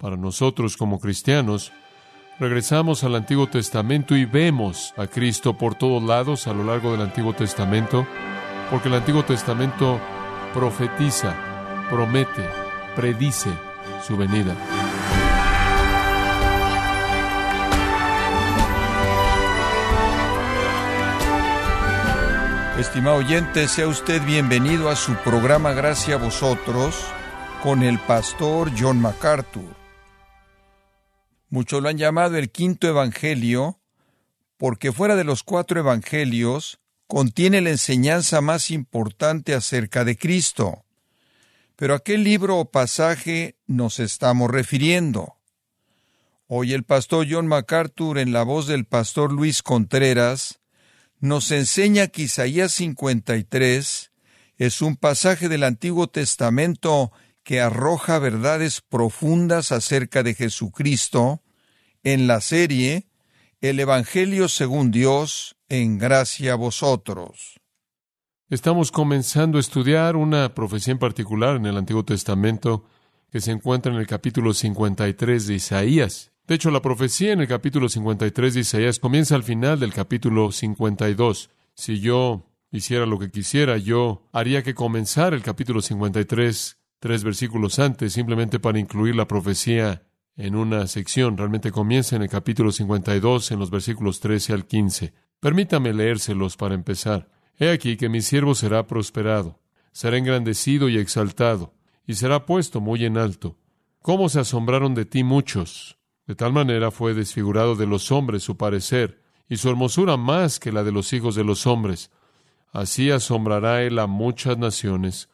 Para nosotros como cristianos, regresamos al Antiguo Testamento y vemos a Cristo por todos lados a lo largo del Antiguo Testamento, porque el Antiguo Testamento profetiza, promete, predice su venida. Estimado oyente, sea usted bienvenido a su programa Gracias a vosotros con el pastor John MacArthur. Muchos lo han llamado el quinto evangelio porque fuera de los cuatro evangelios contiene la enseñanza más importante acerca de Cristo. Pero ¿a qué libro o pasaje nos estamos refiriendo? Hoy el pastor John MacArthur en la voz del pastor Luis Contreras nos enseña que Isaías 53 es un pasaje del Antiguo Testamento que arroja verdades profundas acerca de Jesucristo en la serie El Evangelio según Dios en gracia a vosotros. Estamos comenzando a estudiar una profecía en particular en el Antiguo Testamento que se encuentra en el capítulo 53 de Isaías. De hecho, la profecía en el capítulo 53 de Isaías comienza al final del capítulo 52. Si yo hiciera lo que quisiera, yo haría que comenzara el capítulo 53 tres versículos antes, simplemente para incluir la profecía en una sección. Realmente comienza en el capítulo 52, en los versículos 13 al 15. Permítame leérselos para empezar. He aquí que mi siervo será prosperado, será engrandecido y exaltado, y será puesto muy en alto. ¿Cómo se asombraron de ti muchos? De tal manera fue desfigurado de los hombres su parecer, y su hermosura más que la de los hijos de los hombres. Así asombrará él a muchas naciones.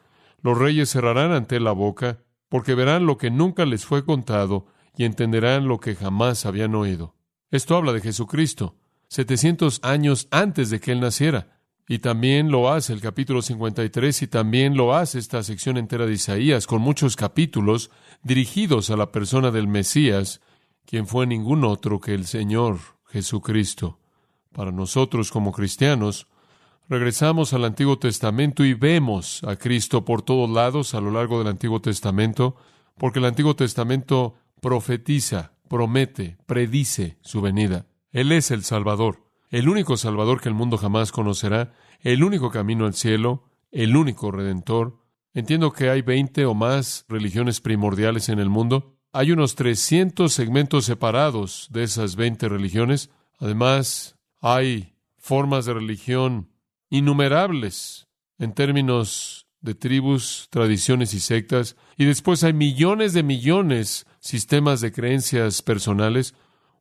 Los reyes cerrarán ante la boca, porque verán lo que nunca les fue contado y entenderán lo que jamás habían oído. Esto habla de Jesucristo, setecientos años antes de que él naciera. Y también lo hace el capítulo 53 y también lo hace esta sección entera de Isaías, con muchos capítulos dirigidos a la persona del Mesías, quien fue ningún otro que el Señor Jesucristo. Para nosotros como cristianos, regresamos al Antiguo Testamento y vemos a Cristo por todos lados a lo largo del Antiguo Testamento, porque el Antiguo Testamento profetiza, promete, predice su venida. Él es el Salvador, el único Salvador que el mundo jamás conocerá, el único camino al cielo, el único Redentor. Entiendo que hay veinte o más religiones primordiales en el mundo, hay unos 300 segmentos separados de esas 20 religiones. Además, hay formas de religión innumerables en términos de tribus, tradiciones y sectas. Y después hay millones de millones sistemas de creencias personales.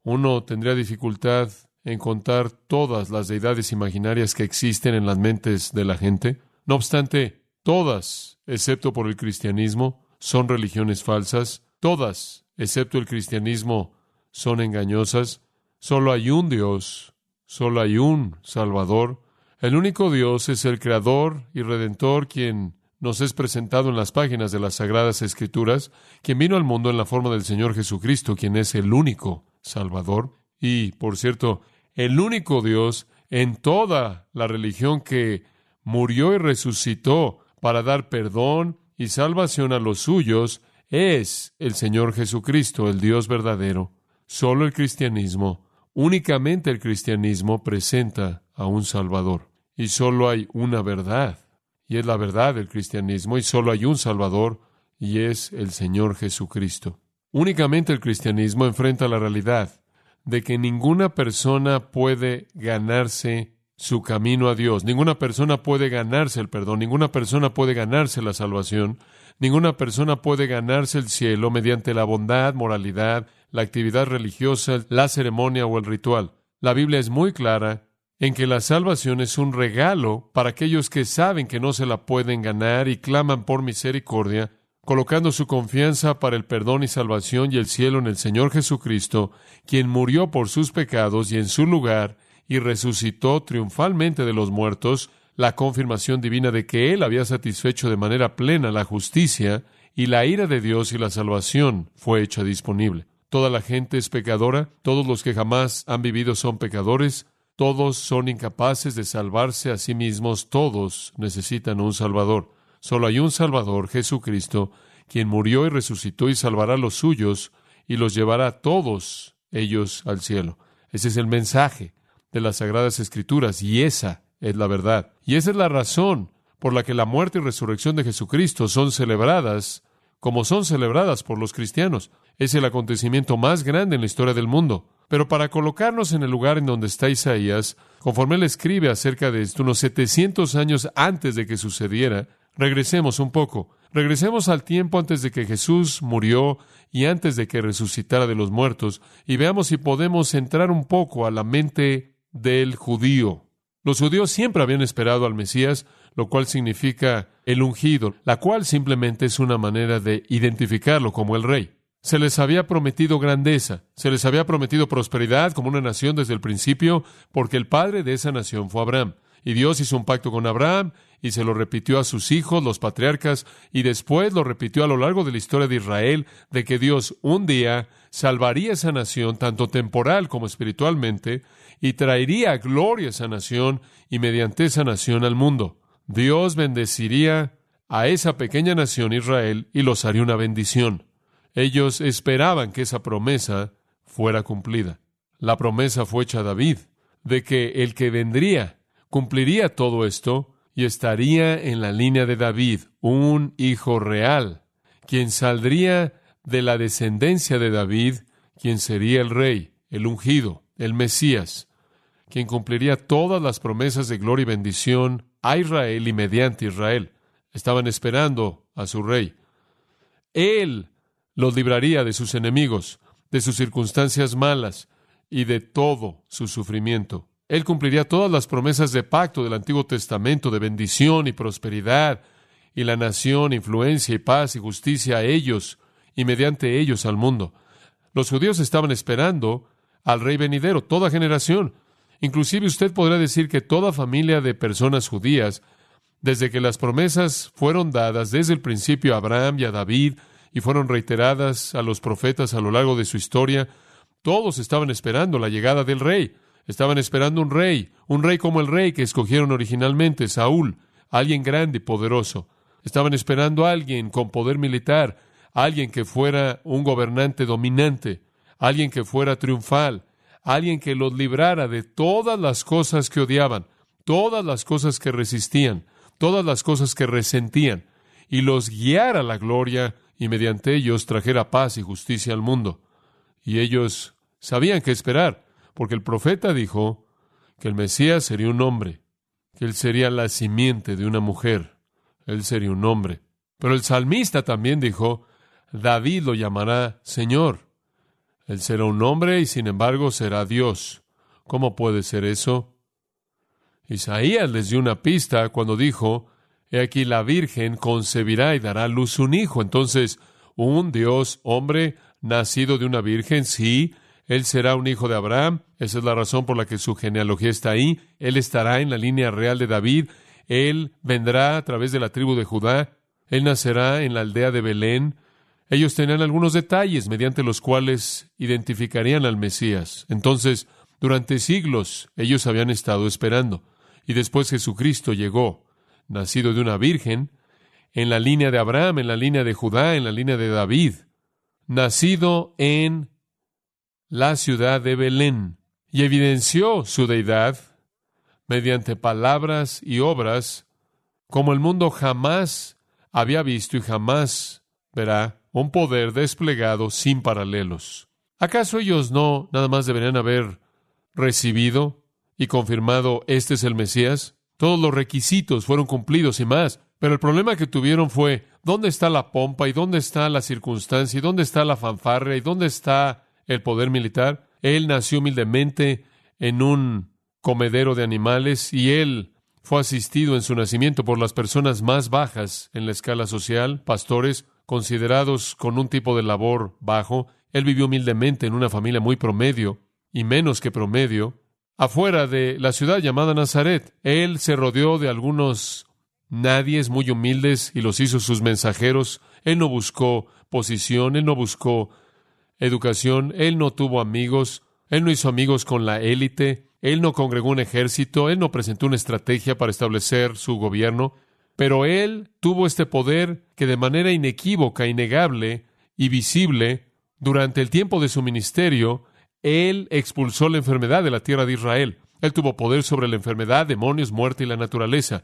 Uno tendría dificultad en contar todas las deidades imaginarias que existen en las mentes de la gente. No obstante, todas, excepto por el cristianismo, son religiones falsas Todas, excepto el cristianismo, son engañosas. Solo hay un Dios, solo hay un Salvador. El único Dios es el Creador y Redentor quien nos es presentado en las páginas de las Sagradas Escrituras, quien vino al mundo en la forma del Señor Jesucristo, quien es el único Salvador. Y, por cierto, el único Dios en toda la religión que murió y resucitó para dar perdón y salvación a los suyos es el Señor Jesucristo, el Dios verdadero. Solo el cristianismo, únicamente el cristianismo presenta a un Salvador. Y solo hay una verdad, y es la verdad del cristianismo, y solo hay un Salvador, y es el Señor Jesucristo. Únicamente el cristianismo enfrenta la realidad de que ninguna persona puede ganarse su camino a Dios. Ninguna persona puede ganarse el perdón, ninguna persona puede ganarse la salvación, Ninguna persona puede ganarse el cielo mediante la bondad, moralidad, la actividad religiosa, la ceremonia o el ritual. La Biblia es muy clara en que la salvación es un regalo para aquellos que saben que no se la pueden ganar y claman por misericordia, colocando su confianza para el perdón y salvación y el cielo en el Señor Jesucristo, quien murió por sus pecados y en su lugar y resucitó triunfalmente de los muertos, la confirmación divina de que Él había satisfecho de manera plena la justicia y la ira de Dios y la salvación fue hecha disponible. Toda la gente es pecadora, todos los que jamás han vivido son pecadores, todos son incapaces de salvarse a sí mismos, todos necesitan un Salvador. Solo hay un Salvador, Jesucristo, quien murió y resucitó y salvará a los suyos, y los llevará a todos ellos al cielo. Ese es el mensaje de las Sagradas Escrituras y esa es la verdad. Y esa es la razón por la que la muerte y resurrección de Jesucristo son celebradas como son celebradas por los cristianos. Es el acontecimiento más grande en la historia del mundo. Pero para colocarnos en el lugar en donde está Isaías, conforme él escribe acerca de esto unos 700 años antes de que sucediera, regresemos un poco. Regresemos al tiempo antes de que Jesús murió y antes de que resucitara de los muertos y veamos si podemos entrar un poco a la mente del judío. Los judíos siempre habían esperado al Mesías, lo cual significa el ungido, la cual simplemente es una manera de identificarlo como el rey. Se les había prometido grandeza, se les había prometido prosperidad como una nación desde el principio, porque el padre de esa nación fue Abraham. Y Dios hizo un pacto con Abraham y se lo repitió a sus hijos, los patriarcas, y después lo repitió a lo largo de la historia de Israel, de que Dios un día salvaría esa nación, tanto temporal como espiritualmente, y traería gloria a esa nación y mediante esa nación al mundo. Dios bendeciría a esa pequeña nación Israel y los haría una bendición. Ellos esperaban que esa promesa fuera cumplida. La promesa fue hecha a David, de que el que vendría cumpliría todo esto y estaría en la línea de David, un hijo real, quien saldría de la descendencia de David, quien sería el rey, el ungido, el Mesías, quien cumpliría todas las promesas de gloria y bendición a Israel y mediante Israel. Estaban esperando a su rey. Él los libraría de sus enemigos, de sus circunstancias malas y de todo su sufrimiento. Él cumpliría todas las promesas de pacto del Antiguo Testamento de bendición y prosperidad, y la nación, influencia y paz y justicia a ellos, y mediante ellos al mundo. Los judíos estaban esperando al rey venidero, toda generación. Inclusive usted podrá decir que toda familia de personas judías, desde que las promesas fueron dadas desde el principio a Abraham y a David, y fueron reiteradas a los profetas a lo largo de su historia, todos estaban esperando la llegada del rey. Estaban esperando un rey, un rey como el rey que escogieron originalmente, Saúl, alguien grande y poderoso. Estaban esperando a alguien con poder militar, alguien que fuera un gobernante dominante, alguien que fuera triunfal, alguien que los librara de todas las cosas que odiaban, todas las cosas que resistían, todas las cosas que resentían, y los guiara a la gloria y mediante ellos trajera paz y justicia al mundo. Y ellos sabían qué esperar porque el profeta dijo que el Mesías sería un hombre, que él sería la simiente de una mujer, él sería un hombre. Pero el salmista también dijo, David lo llamará Señor. Él será un hombre y sin embargo será Dios. ¿Cómo puede ser eso? Isaías les dio una pista cuando dijo, He aquí la Virgen concebirá y dará a luz un hijo. Entonces, un Dios hombre nacido de una Virgen, sí, él será un hijo de Abraham. Esa es la razón por la que su genealogía está ahí. Él estará en la línea real de David. Él vendrá a través de la tribu de Judá. Él nacerá en la aldea de Belén. Ellos tenían algunos detalles mediante los cuales identificarían al Mesías. Entonces, durante siglos ellos habían estado esperando. Y después Jesucristo llegó, nacido de una virgen, en la línea de Abraham, en la línea de Judá, en la línea de David, nacido en la ciudad de Belén y evidenció su deidad mediante palabras y obras como el mundo jamás había visto y jamás verá un poder desplegado sin paralelos. ¿Acaso ellos no nada más deberían haber recibido y confirmado este es el Mesías? Todos los requisitos fueron cumplidos y más, pero el problema que tuvieron fue ¿dónde está la pompa y dónde está la circunstancia y dónde está la fanfarria y dónde está el poder militar. Él nació humildemente en un comedero de animales y él fue asistido en su nacimiento por las personas más bajas en la escala social, pastores considerados con un tipo de labor bajo. Él vivió humildemente en una familia muy promedio y menos que promedio. Afuera de la ciudad llamada Nazaret, él se rodeó de algunos nadies muy humildes y los hizo sus mensajeros. Él no buscó posición, él no buscó educación, él no tuvo amigos, él no hizo amigos con la élite, él no congregó un ejército, él no presentó una estrategia para establecer su gobierno, pero él tuvo este poder que de manera inequívoca, innegable y visible durante el tiempo de su ministerio, Él expulsó la enfermedad de la tierra de Israel. Él tuvo poder sobre la enfermedad, demonios, muerte y la naturaleza.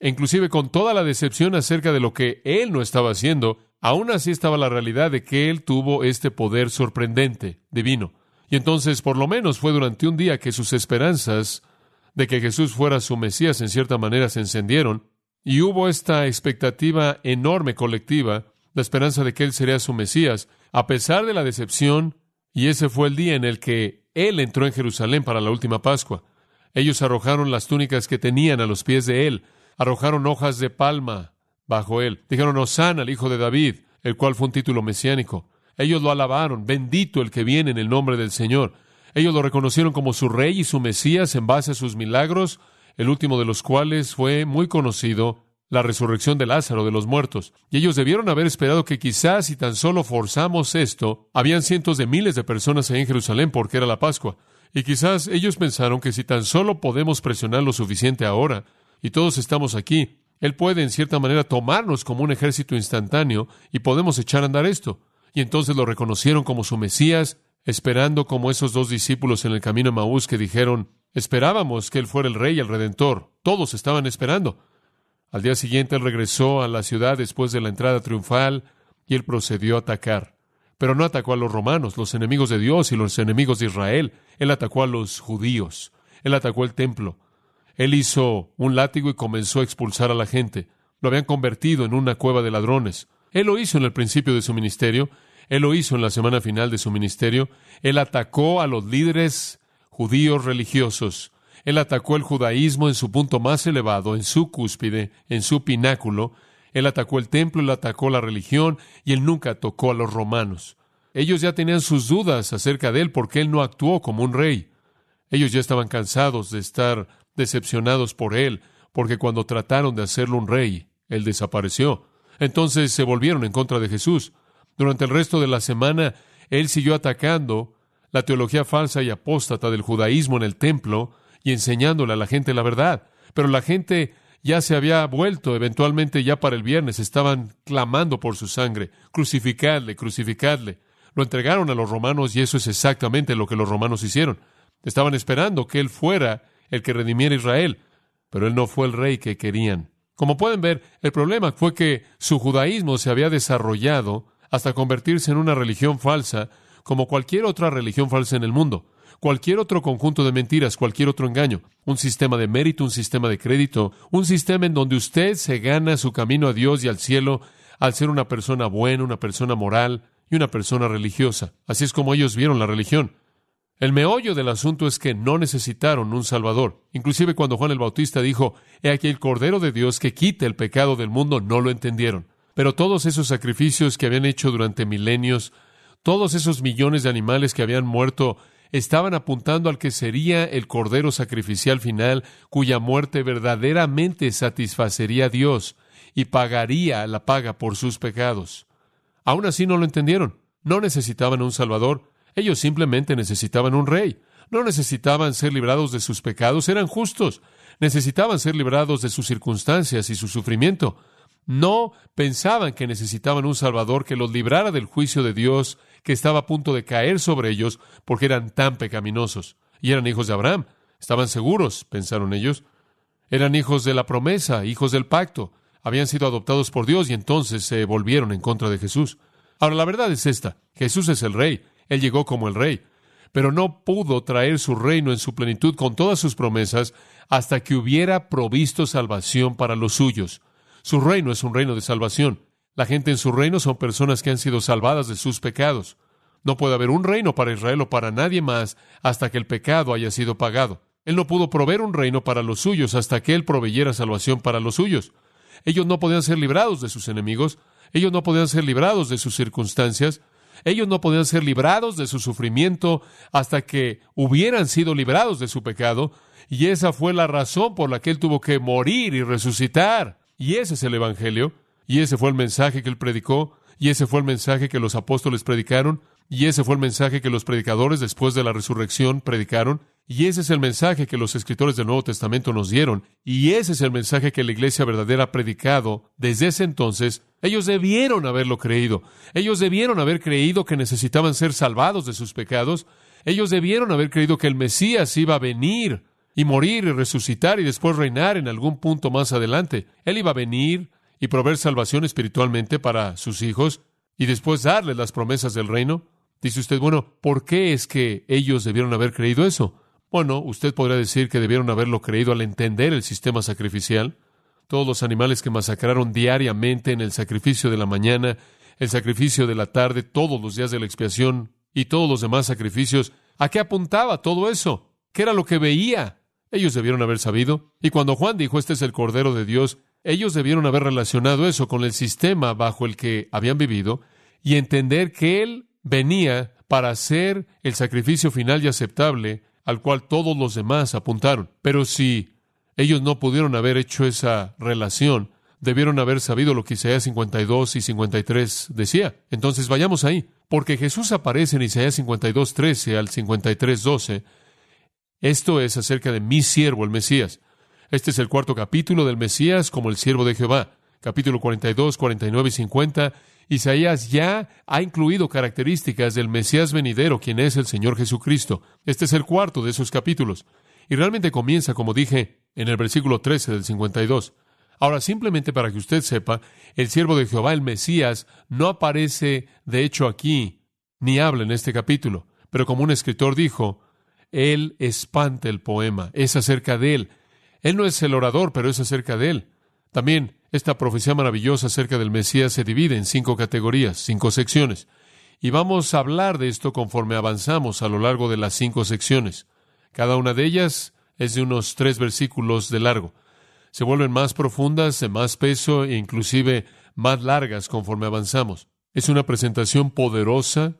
E inclusive con toda la decepción acerca de lo que Él no estaba haciendo, aún así estaba la realidad de que Él tuvo este poder sorprendente, divino. Y entonces, por lo menos, fue durante un día que sus esperanzas de que Jesús fuera su Mesías en cierta manera se encendieron, y hubo esta expectativa enorme colectiva, la esperanza de que Él sería su Mesías, a pesar de la decepción, y ese fue el día en el que Él entró en Jerusalén para la última Pascua. Ellos arrojaron las túnicas que tenían a los pies de Él, arrojaron hojas de palma bajo Él, dijeron Osana al Hijo de David, el cual fue un título mesiánico. Ellos lo alabaron, bendito el que viene en el nombre del Señor. Ellos lo reconocieron como su rey y su Mesías en base a sus milagros, el último de los cuales fue muy conocido, la resurrección de Lázaro de los muertos. Y ellos debieron haber esperado que quizás si tan solo forzamos esto, habían cientos de miles de personas en Jerusalén porque era la Pascua. Y quizás ellos pensaron que si tan solo podemos presionar lo suficiente ahora, y todos estamos aquí, Él puede en cierta manera tomarnos como un ejército instantáneo y podemos echar a andar esto. Y entonces lo reconocieron como su Mesías, esperando como esos dos discípulos en el camino a Maús que dijeron, esperábamos que Él fuera el Rey el Redentor. Todos estaban esperando. Al día siguiente Él regresó a la ciudad después de la entrada triunfal y Él procedió a atacar. Pero no atacó a los romanos, los enemigos de Dios y los enemigos de Israel. Él atacó a los judíos. Él atacó el templo. Él hizo un látigo y comenzó a expulsar a la gente. Lo habían convertido en una cueva de ladrones. Él lo hizo en el principio de su ministerio él lo hizo en la semana final de su ministerio. Él atacó a los líderes judíos religiosos. Él atacó el judaísmo en su punto más elevado, en su cúspide, en su pináculo. Él atacó el templo, él atacó la religión y él nunca tocó a los romanos. Ellos ya tenían sus dudas acerca de él porque él no actuó como un rey. Ellos ya estaban cansados de estar decepcionados por él, porque cuando trataron de hacerlo un rey, él desapareció. Entonces se volvieron en contra de Jesús. Durante el resto de la semana, él siguió atacando la teología falsa y apóstata del judaísmo en el templo y enseñándole a la gente la verdad. Pero la gente ya se había vuelto, eventualmente ya para el viernes, estaban clamando por su sangre. Crucificadle, crucificadle. Lo entregaron a los romanos y eso es exactamente lo que los romanos hicieron. Estaban esperando que él fuera el que redimiera a Israel, pero él no fue el rey que querían. Como pueden ver, el problema fue que su judaísmo se había desarrollado hasta convertirse en una religión falsa, como cualquier otra religión falsa en el mundo, cualquier otro conjunto de mentiras, cualquier otro engaño, un sistema de mérito, un sistema de crédito, un sistema en donde usted se gana su camino a Dios y al cielo al ser una persona buena, una persona moral y una persona religiosa. Así es como ellos vieron la religión. El meollo del asunto es que no necesitaron un Salvador. Inclusive cuando Juan el Bautista dijo, He aquí el Cordero de Dios que quite el pecado del mundo, no lo entendieron. Pero todos esos sacrificios que habían hecho durante milenios, todos esos millones de animales que habían muerto, estaban apuntando al que sería el cordero sacrificial final, cuya muerte verdaderamente satisfacería a Dios y pagaría la paga por sus pecados. Aún así no lo entendieron. No necesitaban un Salvador. Ellos simplemente necesitaban un rey. No necesitaban ser librados de sus pecados, eran justos. Necesitaban ser librados de sus circunstancias y su sufrimiento. No pensaban que necesitaban un Salvador que los librara del juicio de Dios que estaba a punto de caer sobre ellos porque eran tan pecaminosos. Y eran hijos de Abraham. Estaban seguros, pensaron ellos. Eran hijos de la promesa, hijos del pacto. Habían sido adoptados por Dios y entonces se volvieron en contra de Jesús. Ahora, la verdad es esta. Jesús es el rey. Él llegó como el rey. Pero no pudo traer su reino en su plenitud con todas sus promesas hasta que hubiera provisto salvación para los suyos. Su reino es un reino de salvación. La gente en su reino son personas que han sido salvadas de sus pecados. No puede haber un reino para Israel o para nadie más hasta que el pecado haya sido pagado. Él no pudo proveer un reino para los suyos hasta que Él proveyera salvación para los suyos. Ellos no podían ser librados de sus enemigos, ellos no podían ser librados de sus circunstancias, ellos no podían ser librados de su sufrimiento hasta que hubieran sido librados de su pecado, y esa fue la razón por la que Él tuvo que morir y resucitar. Y ese es el Evangelio, y ese fue el mensaje que él predicó, y ese fue el mensaje que los apóstoles predicaron, y ese fue el mensaje que los predicadores después de la resurrección predicaron, Y ese es el mensaje que los escritores del Nuevo Testamento nos dieron. Y ese es el mensaje que la iglesia verdadera ha predicado desde ese entonces. Ellos debieron haberlo creído. Ellos debieron haber creído que necesitaban ser salvados de sus pecados. Ellos debieron haber creído que el Mesías iba a venir y morir y resucitar y después reinar en algún punto más adelante. Él iba a venir y proveer salvación espiritualmente para sus hijos y después darles las promesas del reino. Dice usted, bueno, ¿por qué es que ellos debieron haber creído eso? Bueno, usted podría decir que debieron haberlo creído al entender el sistema sacrificial. Todos los animales que masacraron diariamente en el sacrificio de la mañana, el sacrificio de la tarde, todos los días de la expiación y todos los demás sacrificios, ¿a qué apuntaba todo eso? ¿Qué era lo que veía? Ellos debieron haber sabido. Y cuando Juan dijo, este es el Cordero de Dios, ellos debieron haber relacionado eso con el sistema bajo el que habían vivido y entender que Él venía para hacer el sacrificio final y aceptable al cual todos los demás apuntaron. Pero si ellos no pudieron haber hecho esa relación, debieron haber sabido lo que Isaías 52 y 53 decía. Entonces vayamos ahí, porque Jesús aparece en Isaías 52, 13 al 53, 12. Esto es acerca de mi siervo, el Mesías. Este es el cuarto capítulo del Mesías como el siervo de Jehová. Capítulo 42, 49 y 50 Isaías ya ha incluido características del Mesías venidero, quien es el Señor Jesucristo. Este es el cuarto de esos capítulos. Y realmente comienza, como dije, en el versículo 13 del 52. Ahora, simplemente para que usted sepa, el siervo de Jehová, el Mesías, no aparece de hecho aquí, ni habla en este capítulo. Pero como un escritor dijo, él espanta el poema, es acerca de él. Él no es el orador, pero es acerca de él. También esta profecía maravillosa acerca del Mesías se divide en cinco categorías, cinco secciones. Y vamos a hablar de esto conforme avanzamos a lo largo de las cinco secciones. Cada una de ellas es de unos tres versículos de largo. Se vuelven más profundas, de más peso e inclusive más largas conforme avanzamos. Es una presentación poderosa,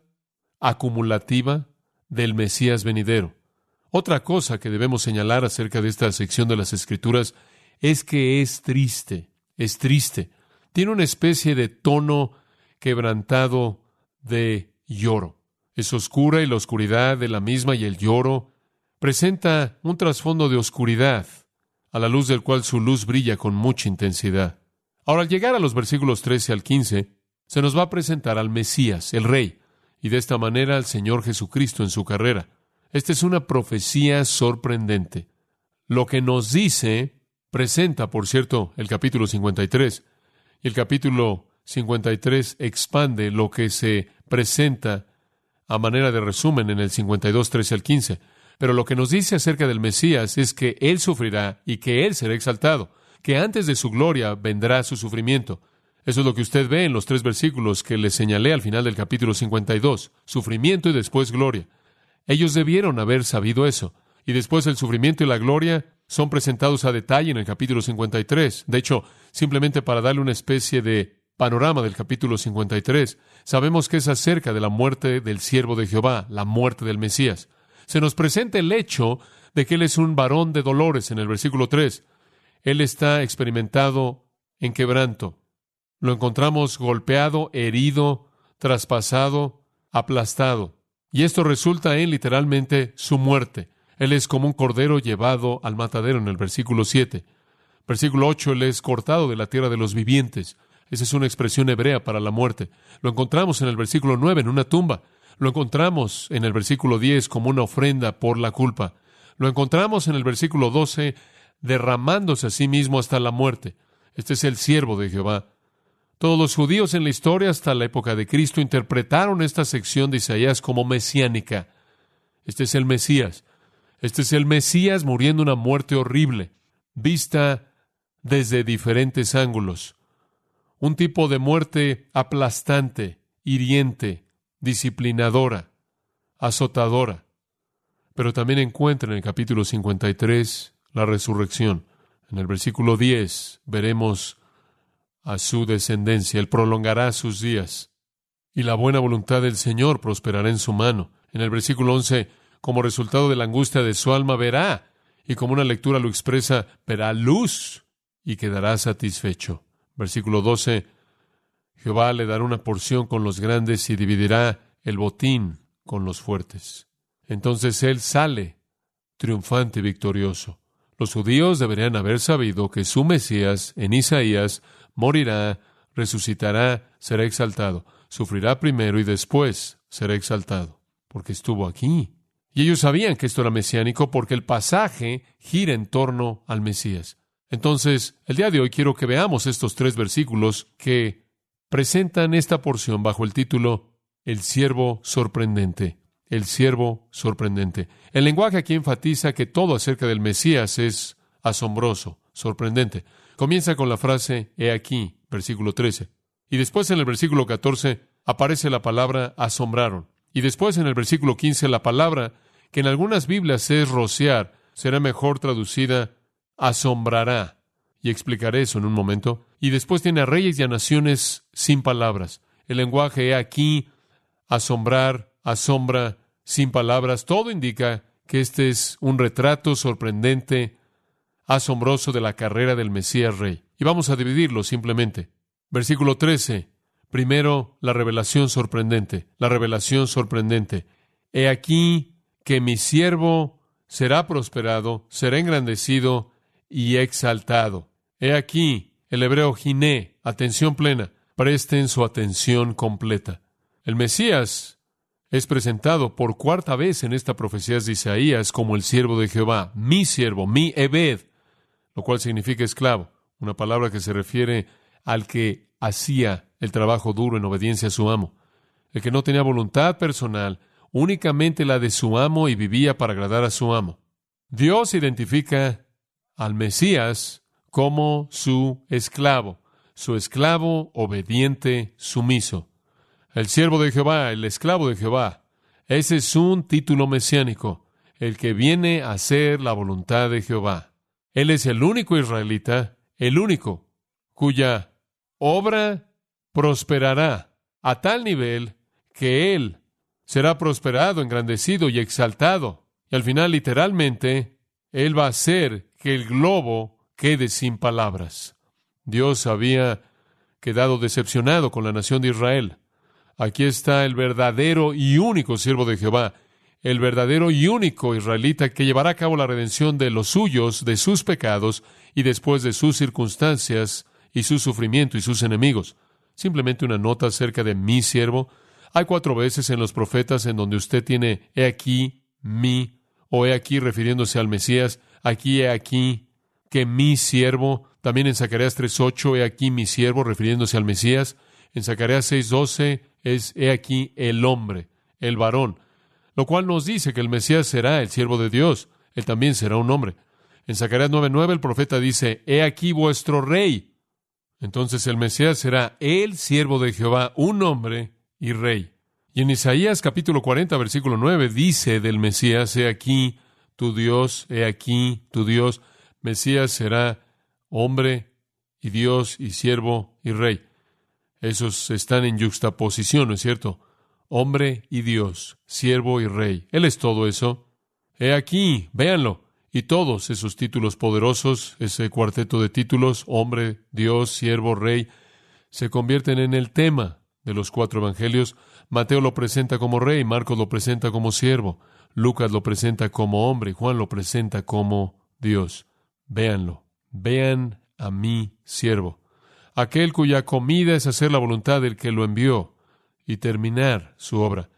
acumulativa, del Mesías venidero. Otra cosa que debemos señalar acerca de esta sección de las Escrituras es que es triste es triste. Tiene una especie de tono quebrantado de lloro. Es oscura y la oscuridad de la misma y el lloro presenta un trasfondo de oscuridad, a la luz del cual su luz brilla con mucha intensidad. Ahora, al llegar a los versículos 13 al 15, se nos va a presentar al Mesías, el Rey, y de esta manera al Señor Jesucristo en su carrera. Esta es una profecía sorprendente. Lo que nos dice presenta, por cierto, el capítulo 53. Y el capítulo 53 expande lo que se presenta a manera de resumen en el 52, 13 al 15. Pero lo que nos dice acerca del Mesías es que Él sufrirá y que Él será exaltado, que antes de su gloria vendrá su sufrimiento. Eso es lo que usted ve en los tres versículos que le señalé al final del capítulo 52, sufrimiento y después gloria. Ellos debieron haber sabido eso. Y después el sufrimiento y la gloria son presentados a detalle en el capítulo 53. De hecho, simplemente para darle una especie de panorama del capítulo 53, sabemos que es acerca de la muerte del siervo de Jehová, la muerte del Mesías. Se nos presenta el hecho de que él es un varón de dolores en el versículo 3. Él está experimentado en quebranto. Lo encontramos golpeado, herido, traspasado, aplastado. Y esto resulta en literalmente su muerte. Él es como un cordero llevado al matadero en el versículo 7. Versículo 8, Él es cortado de la tierra de los vivientes. Esa es una expresión hebrea para la muerte. Lo encontramos en el versículo 9, en una tumba. Lo encontramos en el versículo 10 como una ofrenda por la culpa. Lo encontramos en el versículo 12 derramándose a sí mismo hasta la muerte. Este es el siervo de Jehová. Todos los judíos en la historia hasta la época de Cristo interpretaron esta sección de Isaías como mesiánica. Este es el Mesías. Este es el Mesías muriendo una muerte horrible, vista desde diferentes ángulos. Un tipo de muerte aplastante, hiriente, disciplinadora, azotadora. Pero también encuentra en el capítulo 53 la resurrección. En el versículo 10 veremos a su descendencia. Él prolongará sus días. Y la buena voluntad del Señor prosperará en su mano. En el versículo 11 como resultado de la angustia de su alma, verá, y como una lectura lo expresa, verá luz y quedará satisfecho. Versículo 12, Jehová le dará una porción con los grandes y dividirá el botín con los fuertes. Entonces él sale triunfante y victorioso. Los judíos deberían haber sabido que su Mesías, en Isaías, morirá, resucitará, será exaltado, sufrirá primero y después será exaltado, porque estuvo aquí. Y ellos sabían que esto era mesiánico porque el pasaje gira en torno al Mesías. Entonces, el día de hoy quiero que veamos estos tres versículos que presentan esta porción bajo el título El siervo sorprendente. El siervo sorprendente. El lenguaje aquí enfatiza que todo acerca del Mesías es asombroso, sorprendente. Comienza con la frase He aquí, versículo 13. Y después en el versículo 14 aparece la palabra asombraron. Y después en el versículo 15 la palabra que en algunas Biblias es rociar será mejor traducida asombrará. Y explicaré eso en un momento. Y después tiene a reyes y a naciones sin palabras. El lenguaje he aquí, asombrar, asombra, sin palabras. Todo indica que este es un retrato sorprendente, asombroso de la carrera del Mesías Rey. Y vamos a dividirlo simplemente. Versículo 13. Primero, la revelación sorprendente. La revelación sorprendente. He aquí que mi siervo será prosperado, será engrandecido y exaltado. He aquí el hebreo giné, atención plena. Presten su atención completa. El Mesías es presentado por cuarta vez en esta profecía de Isaías como el siervo de Jehová, mi siervo, mi Ebed, lo cual significa esclavo, una palabra que se refiere al que hacía el trabajo duro en obediencia a su amo, el que no tenía voluntad personal, únicamente la de su amo y vivía para agradar a su amo. Dios identifica al Mesías como su esclavo, su esclavo obediente, sumiso. El siervo de Jehová, el esclavo de Jehová. Ese es un título mesiánico, el que viene a hacer la voluntad de Jehová. Él es el único israelita, el único, cuya obra prosperará a tal nivel que él será prosperado, engrandecido y exaltado. Y al final, literalmente, él va a hacer que el globo quede sin palabras. Dios había quedado decepcionado con la nación de Israel. Aquí está el verdadero y único siervo de Jehová, el verdadero y único israelita que llevará a cabo la redención de los suyos, de sus pecados y después de sus circunstancias y su sufrimiento y sus enemigos. Simplemente una nota acerca de mi siervo. Hay cuatro veces en los profetas en donde usted tiene he aquí, mi, o he aquí refiriéndose al Mesías, aquí he aquí que mi siervo, también en Zacarías 3.8, he aquí mi siervo refiriéndose al Mesías, en Zacarías 6.12 es he aquí el hombre, el varón, lo cual nos dice que el Mesías será el siervo de Dios, él también será un hombre. En Zacarías 9.9 el profeta dice, he aquí vuestro rey. Entonces el Mesías será el siervo de Jehová, un hombre y rey. Y en Isaías capítulo 40, versículo 9, dice del Mesías, he aquí tu Dios, he aquí tu Dios. Mesías será hombre y Dios y siervo y rey. Esos están en juxtaposición, ¿no es cierto? Hombre y Dios, siervo y rey. Él es todo eso. He aquí, véanlo. Y todos esos títulos poderosos, ese cuarteto de títulos, hombre, Dios, siervo, rey, se convierten en el tema de los cuatro evangelios. Mateo lo presenta como rey, Marcos lo presenta como siervo, Lucas lo presenta como hombre, Juan lo presenta como Dios. Véanlo, vean a mi siervo, aquel cuya comida es hacer la voluntad del que lo envió y terminar su obra.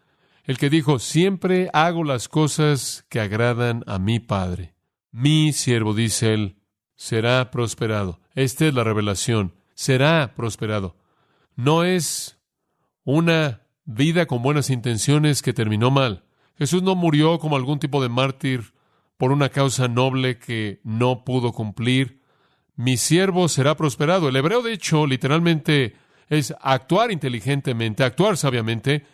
El que dijo, siempre hago las cosas que agradan a mi Padre. Mi siervo, dice él, será prosperado. Esta es la revelación. Será prosperado. No es una vida con buenas intenciones que terminó mal. Jesús no murió como algún tipo de mártir por una causa noble que no pudo cumplir. Mi siervo será prosperado. El hebreo, de hecho, literalmente es actuar inteligentemente, actuar sabiamente.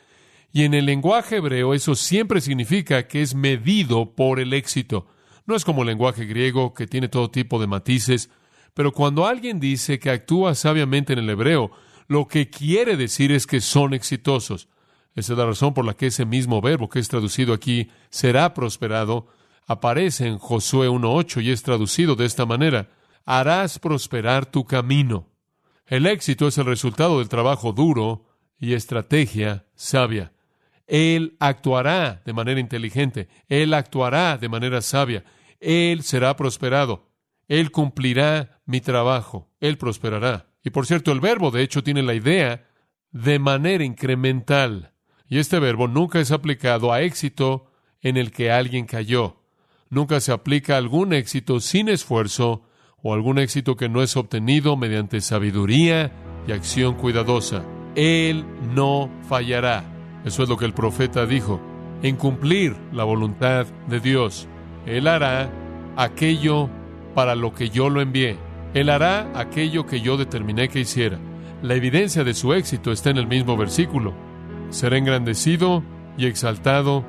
Y en el lenguaje hebreo eso siempre significa que es medido por el éxito. No es como el lenguaje griego que tiene todo tipo de matices, pero cuando alguien dice que actúa sabiamente en el hebreo, lo que quiere decir es que son exitosos. Esa es la razón por la que ese mismo verbo que es traducido aquí, será prosperado, aparece en Josué 1.8 y es traducido de esta manera, harás prosperar tu camino. El éxito es el resultado del trabajo duro y estrategia sabia. Él actuará de manera inteligente, Él actuará de manera sabia, Él será prosperado, Él cumplirá mi trabajo, Él prosperará. Y por cierto, el verbo de hecho tiene la idea de manera incremental. Y este verbo nunca es aplicado a éxito en el que alguien cayó. Nunca se aplica algún éxito sin esfuerzo o algún éxito que no es obtenido mediante sabiduría y acción cuidadosa. Él no fallará. Eso es lo que el profeta dijo, en cumplir la voluntad de Dios. Él hará aquello para lo que yo lo envié. Él hará aquello que yo determiné que hiciera. La evidencia de su éxito está en el mismo versículo. Será engrandecido y exaltado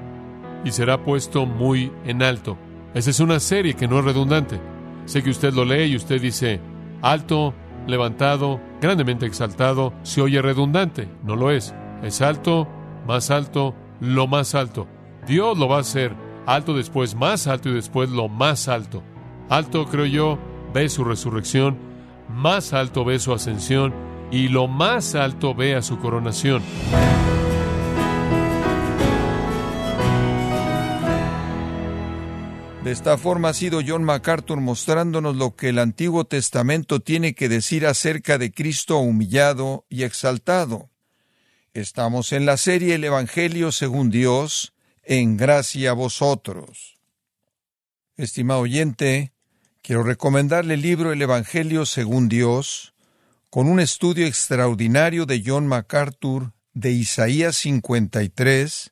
y será puesto muy en alto. Esa es una serie que no es redundante. Sé que usted lo lee y usted dice, alto, levantado, grandemente exaltado, se oye redundante. No lo es. Es alto, más alto, lo más alto. Dios lo va a hacer alto después, más alto y después lo más alto. Alto, creo yo, ve su resurrección, más alto ve su ascensión y lo más alto ve a su coronación. De esta forma ha sido John MacArthur mostrándonos lo que el Antiguo Testamento tiene que decir acerca de Cristo humillado y exaltado. Estamos en la serie El Evangelio según Dios, en gracia a vosotros. Estimado oyente, quiero recomendarle el libro El Evangelio según Dios, con un estudio extraordinario de John MacArthur de Isaías 53,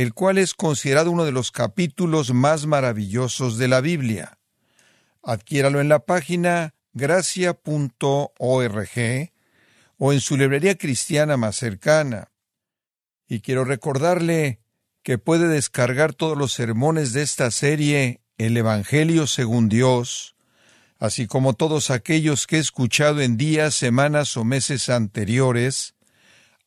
el cual es considerado uno de los capítulos más maravillosos de la Biblia. Adquiéralo en la página gracia.org o en su librería cristiana más cercana. Y quiero recordarle que puede descargar todos los sermones de esta serie El Evangelio según Dios, así como todos aquellos que he escuchado en días, semanas o meses anteriores,